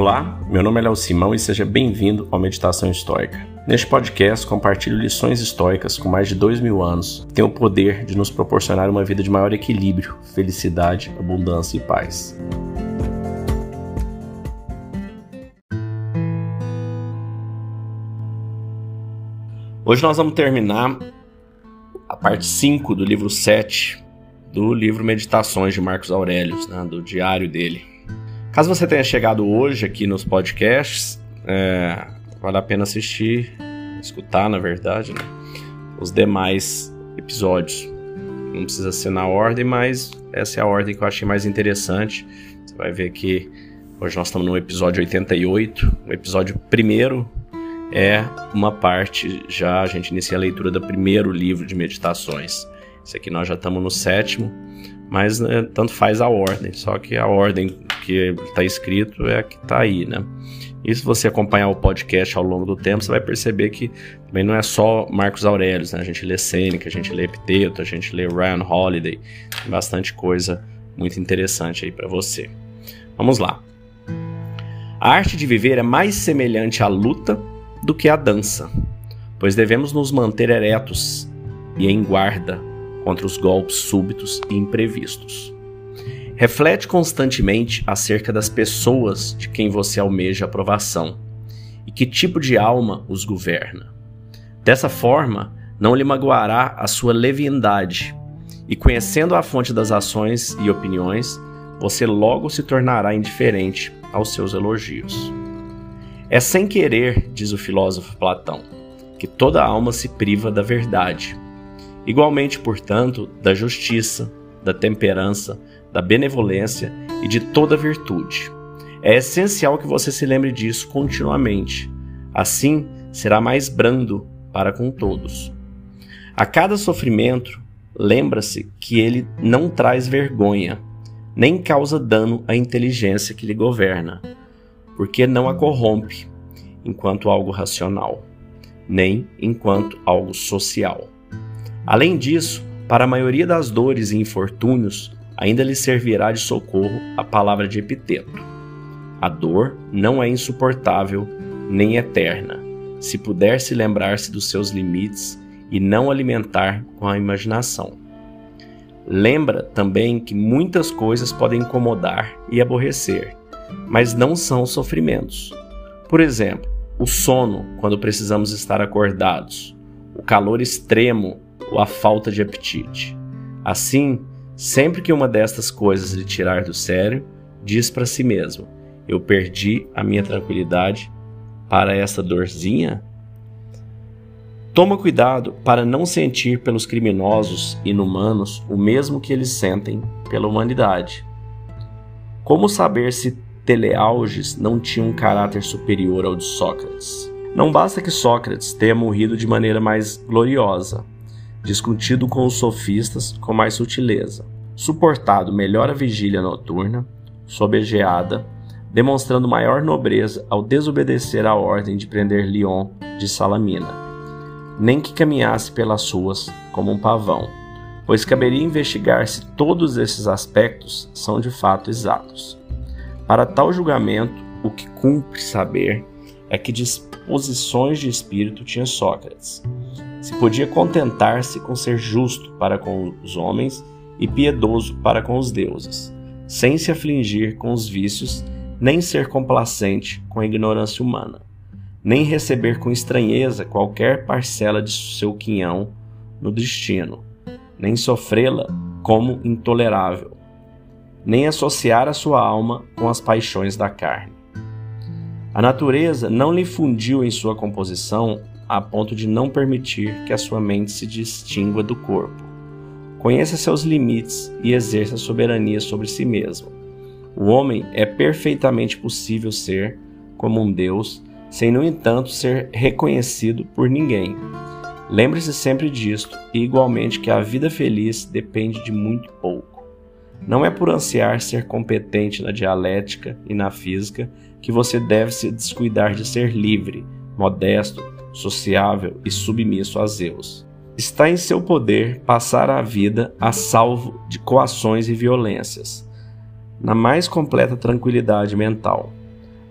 Olá, meu nome é Léo Simão e seja bem-vindo ao Meditação Histórica. Neste podcast, compartilho lições históricas com mais de dois mil anos que têm o poder de nos proporcionar uma vida de maior equilíbrio, felicidade, abundância e paz. Hoje nós vamos terminar a parte 5 do livro 7 do livro Meditações de Marcos Aurélio, né, do diário dele. Caso você tenha chegado hoje aqui nos podcasts, é, vale a pena assistir, escutar, na verdade, né, os demais episódios. Não precisa ser na ordem, mas essa é a ordem que eu achei mais interessante. Você vai ver que hoje nós estamos no episódio 88. O episódio primeiro é uma parte, já a gente inicia a leitura do primeiro livro de meditações. Esse aqui nós já estamos no sétimo, mas né, tanto faz a ordem, só que a ordem que está escrito é a que está aí, né? E se você acompanhar o podcast ao longo do tempo, você vai perceber que também não é só Marcos Aurelius, né? A gente lê Sêneca, a gente lê Epiteto, a gente lê Ryan Holiday, tem bastante coisa muito interessante aí para você. Vamos lá. A arte de viver é mais semelhante à luta do que à dança, pois devemos nos manter eretos e em guarda contra os golpes súbitos e imprevistos. Reflete constantemente acerca das pessoas de quem você almeja aprovação e que tipo de alma os governa. Dessa forma, não lhe magoará a sua leviandade, e conhecendo a fonte das ações e opiniões, você logo se tornará indiferente aos seus elogios. É sem querer, diz o filósofo Platão, que toda alma se priva da verdade Igualmente, portanto, da justiça, da temperança, da benevolência e de toda virtude. É essencial que você se lembre disso continuamente. Assim, será mais brando para com todos. A cada sofrimento, lembra-se que ele não traz vergonha, nem causa dano à inteligência que lhe governa, porque não a corrompe enquanto algo racional, nem enquanto algo social. Além disso, para a maioria das dores e infortúnios, ainda lhe servirá de socorro a palavra de Epiteto. A dor não é insuportável nem eterna, se puder se lembrar-se dos seus limites e não alimentar com a imaginação. Lembra também que muitas coisas podem incomodar e aborrecer, mas não são sofrimentos. Por exemplo, o sono quando precisamos estar acordados, o calor extremo ou a falta de apetite. Assim, sempre que uma destas coisas lhe tirar do sério, diz para si mesmo: Eu perdi a minha tranquilidade para essa dorzinha? Toma cuidado para não sentir pelos criminosos inumanos o mesmo que eles sentem pela humanidade. Como saber se Teleauges não tinha um caráter superior ao de Sócrates? Não basta que Sócrates tenha morrido de maneira mais gloriosa, discutido com os sofistas com mais sutileza, suportado melhor a vigília noturna, sob a geada, demonstrando maior nobreza ao desobedecer a ordem de prender Leon de Salamina, nem que caminhasse pelas ruas como um pavão, pois caberia investigar se todos esses aspectos são de fato exatos. Para tal julgamento, o que cumpre saber é que disposições de espírito tinha Sócrates, se podia contentar-se com ser justo para com os homens e piedoso para com os deuses, sem se afligir com os vícios, nem ser complacente com a ignorância humana, nem receber com estranheza qualquer parcela de seu quinhão no destino, nem sofrê-la como intolerável, nem associar a sua alma com as paixões da carne. A natureza não lhe fundiu em sua composição a ponto de não permitir que a sua mente se distingua do corpo. Conheça seus limites e exerça soberania sobre si mesmo. O homem é perfeitamente possível ser como um Deus, sem, no entanto, ser reconhecido por ninguém. Lembre-se sempre disto, e igualmente que a vida feliz depende de muito pouco. Não é por ansiar ser competente na dialética e na física que você deve se descuidar de ser livre, modesto, sociável e submisso a Zeus. Está em seu poder passar a vida a salvo de coações e violências, na mais completa tranquilidade mental.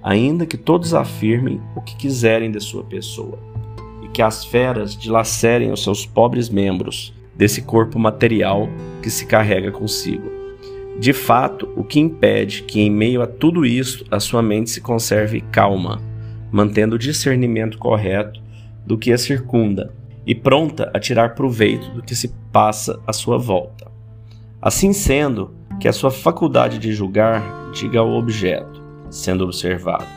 ainda que todos afirmem o que quiserem de sua pessoa, e que as feras dilacerem os seus pobres membros desse corpo material que se carrega consigo. De fato, o que impede que, em meio a tudo isto, a sua mente se conserve calma, mantendo o discernimento correto do que a circunda e pronta a tirar proveito do que se passa à sua volta. Assim sendo, que a sua faculdade de julgar diga ao objeto, sendo observado: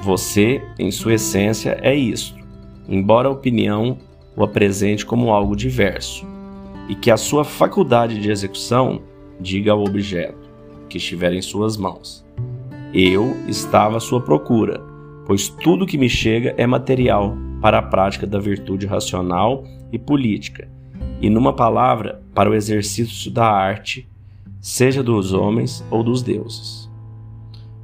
Você, em sua essência, é isto, embora a opinião o apresente como algo diverso, e que a sua faculdade de execução diga ao objeto, que estiver em suas mãos: Eu estava à sua procura, pois tudo que me chega é material para a prática da virtude racional e política, e, numa palavra, para o exercício da arte, seja dos homens ou dos deuses.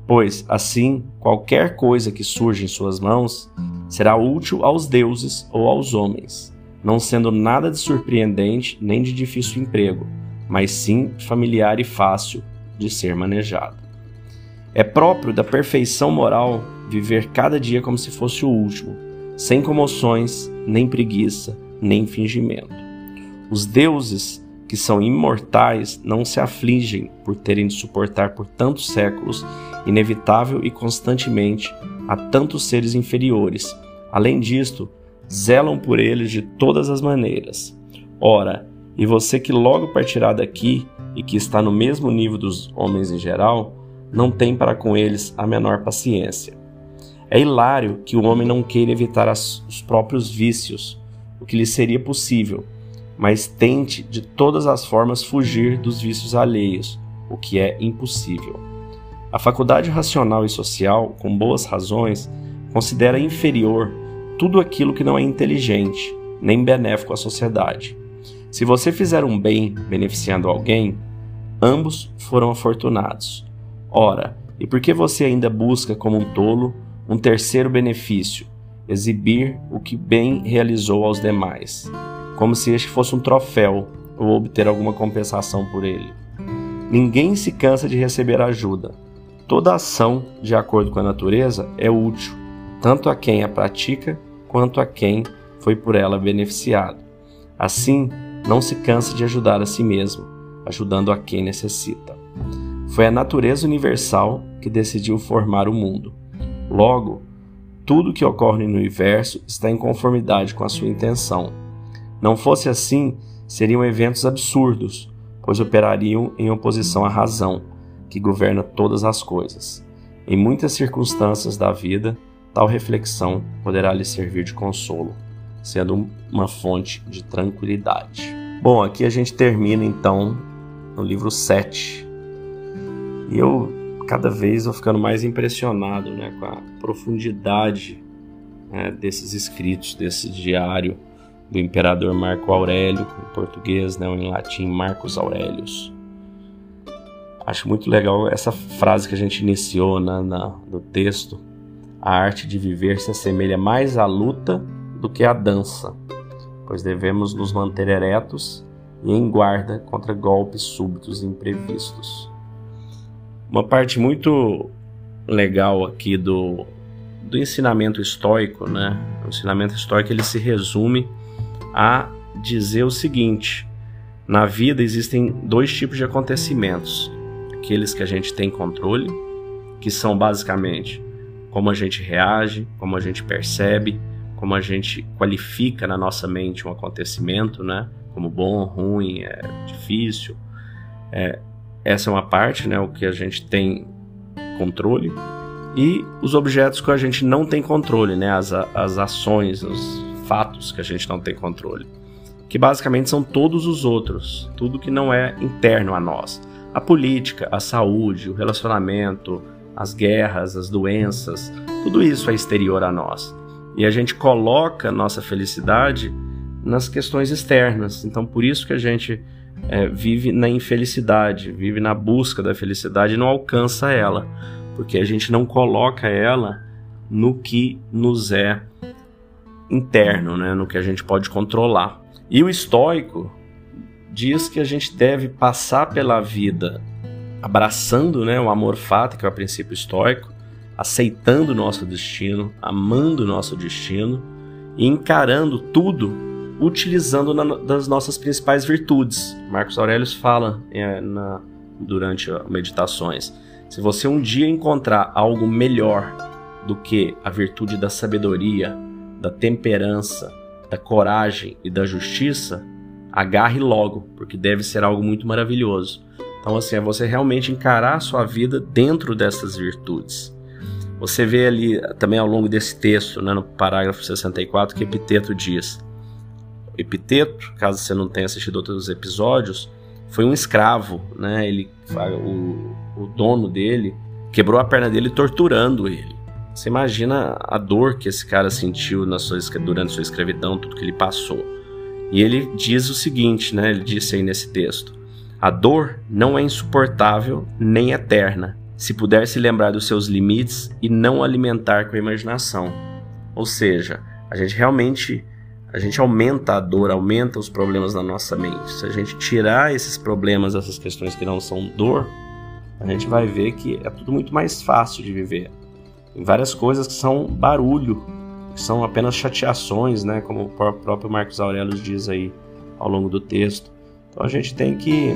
Pois, assim, qualquer coisa que surja em suas mãos será útil aos deuses ou aos homens, não sendo nada de surpreendente nem de difícil emprego, mas sim familiar e fácil de ser manejado. É próprio da perfeição moral viver cada dia como se fosse o último, sem comoções, nem preguiça, nem fingimento. Os deuses, que são imortais, não se afligem por terem de suportar por tantos séculos, inevitável e constantemente, a tantos seres inferiores. Além disto, zelam por eles de todas as maneiras. Ora, e você que logo partirá daqui e que está no mesmo nível dos homens em geral, não tem para com eles a menor paciência. É hilário que o homem não queira evitar as, os próprios vícios, o que lhe seria possível, mas tente de todas as formas fugir dos vícios alheios, o que é impossível. A faculdade racional e social, com boas razões, considera inferior tudo aquilo que não é inteligente, nem benéfico à sociedade. Se você fizer um bem beneficiando alguém, ambos foram afortunados. Ora, e por que você ainda busca como um tolo um terceiro benefício, exibir o que bem realizou aos demais, como se este fosse um troféu ou obter alguma compensação por ele. Ninguém se cansa de receber ajuda. Toda ação, de acordo com a natureza, é útil, tanto a quem a pratica quanto a quem foi por ela beneficiado. Assim, não se canse de ajudar a si mesmo, ajudando a quem necessita. Foi a natureza universal que decidiu formar o mundo. Logo, tudo que ocorre no universo está em conformidade com a sua intenção. Não fosse assim, seriam eventos absurdos, pois operariam em oposição à razão, que governa todas as coisas. Em muitas circunstâncias da vida, tal reflexão poderá lhe servir de consolo, sendo uma fonte de tranquilidade. Bom, aqui a gente termina então no livro 7. E eu cada vez vou ficando mais impressionado né, com a profundidade né, desses escritos, desse diário do imperador Marco Aurélio, em português, né, ou em latim Marcos Aurelius. Acho muito legal essa frase que a gente iniciou na, na, no texto. A arte de viver se assemelha mais à luta do que à dança, pois devemos nos manter eretos e em guarda contra golpes súbitos e imprevistos. Uma parte muito legal aqui do, do ensinamento estoico, né? O ensinamento estoico ele se resume a dizer o seguinte: na vida existem dois tipos de acontecimentos. Aqueles que a gente tem controle, que são basicamente como a gente reage, como a gente percebe, como a gente qualifica na nossa mente um acontecimento, né? Como bom, ruim, é difícil. É, essa é uma parte, né, o que a gente tem controle. E os objetos que a gente não tem controle, né, as, as ações, os fatos que a gente não tem controle. Que basicamente são todos os outros, tudo que não é interno a nós. A política, a saúde, o relacionamento, as guerras, as doenças, tudo isso é exterior a nós. E a gente coloca nossa felicidade nas questões externas. Então, por isso que a gente é, vive na infelicidade, vive na busca da felicidade e não alcança ela, porque a gente não coloca ela no que nos é interno, né, no que a gente pode controlar. E o estoico diz que a gente deve passar pela vida abraçando né, o amor fata, que é o princípio estoico, aceitando o nosso destino, amando o nosso destino e encarando tudo utilizando na, das nossas principais virtudes. Marcos Aurelius fala é, na, durante meditações: se você um dia encontrar algo melhor do que a virtude da sabedoria, da temperança, da coragem e da justiça, agarre logo, porque deve ser algo muito maravilhoso. Então, assim, é você realmente encarar a sua vida dentro dessas virtudes. Você vê ali também ao longo desse texto, né, no parágrafo 64, que Epiteto diz: Epiteto, caso você não tenha assistido outros episódios, foi um escravo, né? Ele, o, o dono dele quebrou a perna dele torturando ele. Você imagina a dor que esse cara sentiu na sua, durante sua escravidão, tudo que ele passou. E ele diz o seguinte, né? Ele disse aí nesse texto: A dor não é insuportável nem eterna, se puder se lembrar dos seus limites e não alimentar com a imaginação. Ou seja, a gente realmente a gente aumenta a dor, aumenta os problemas na nossa mente. Se a gente tirar esses problemas, essas questões que não são dor, a gente vai ver que é tudo muito mais fácil de viver. Tem várias coisas que são barulho, que são apenas chateações, né? Como o próprio Marcos Aurelius diz aí ao longo do texto. Então a gente tem que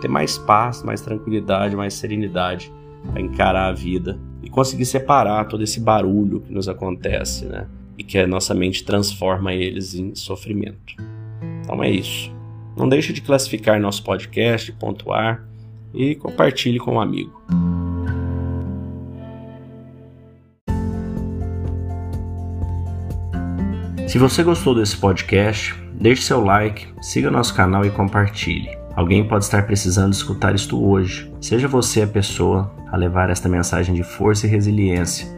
ter mais paz, mais tranquilidade, mais serenidade para encarar a vida e conseguir separar todo esse barulho que nos acontece, né? E que a nossa mente transforma eles em sofrimento. Então é isso. Não deixe de classificar nosso podcast, pontuar e compartilhe com um amigo. Se você gostou desse podcast, deixe seu like, siga nosso canal e compartilhe. Alguém pode estar precisando escutar isto hoje. Seja você a pessoa a levar esta mensagem de força e resiliência.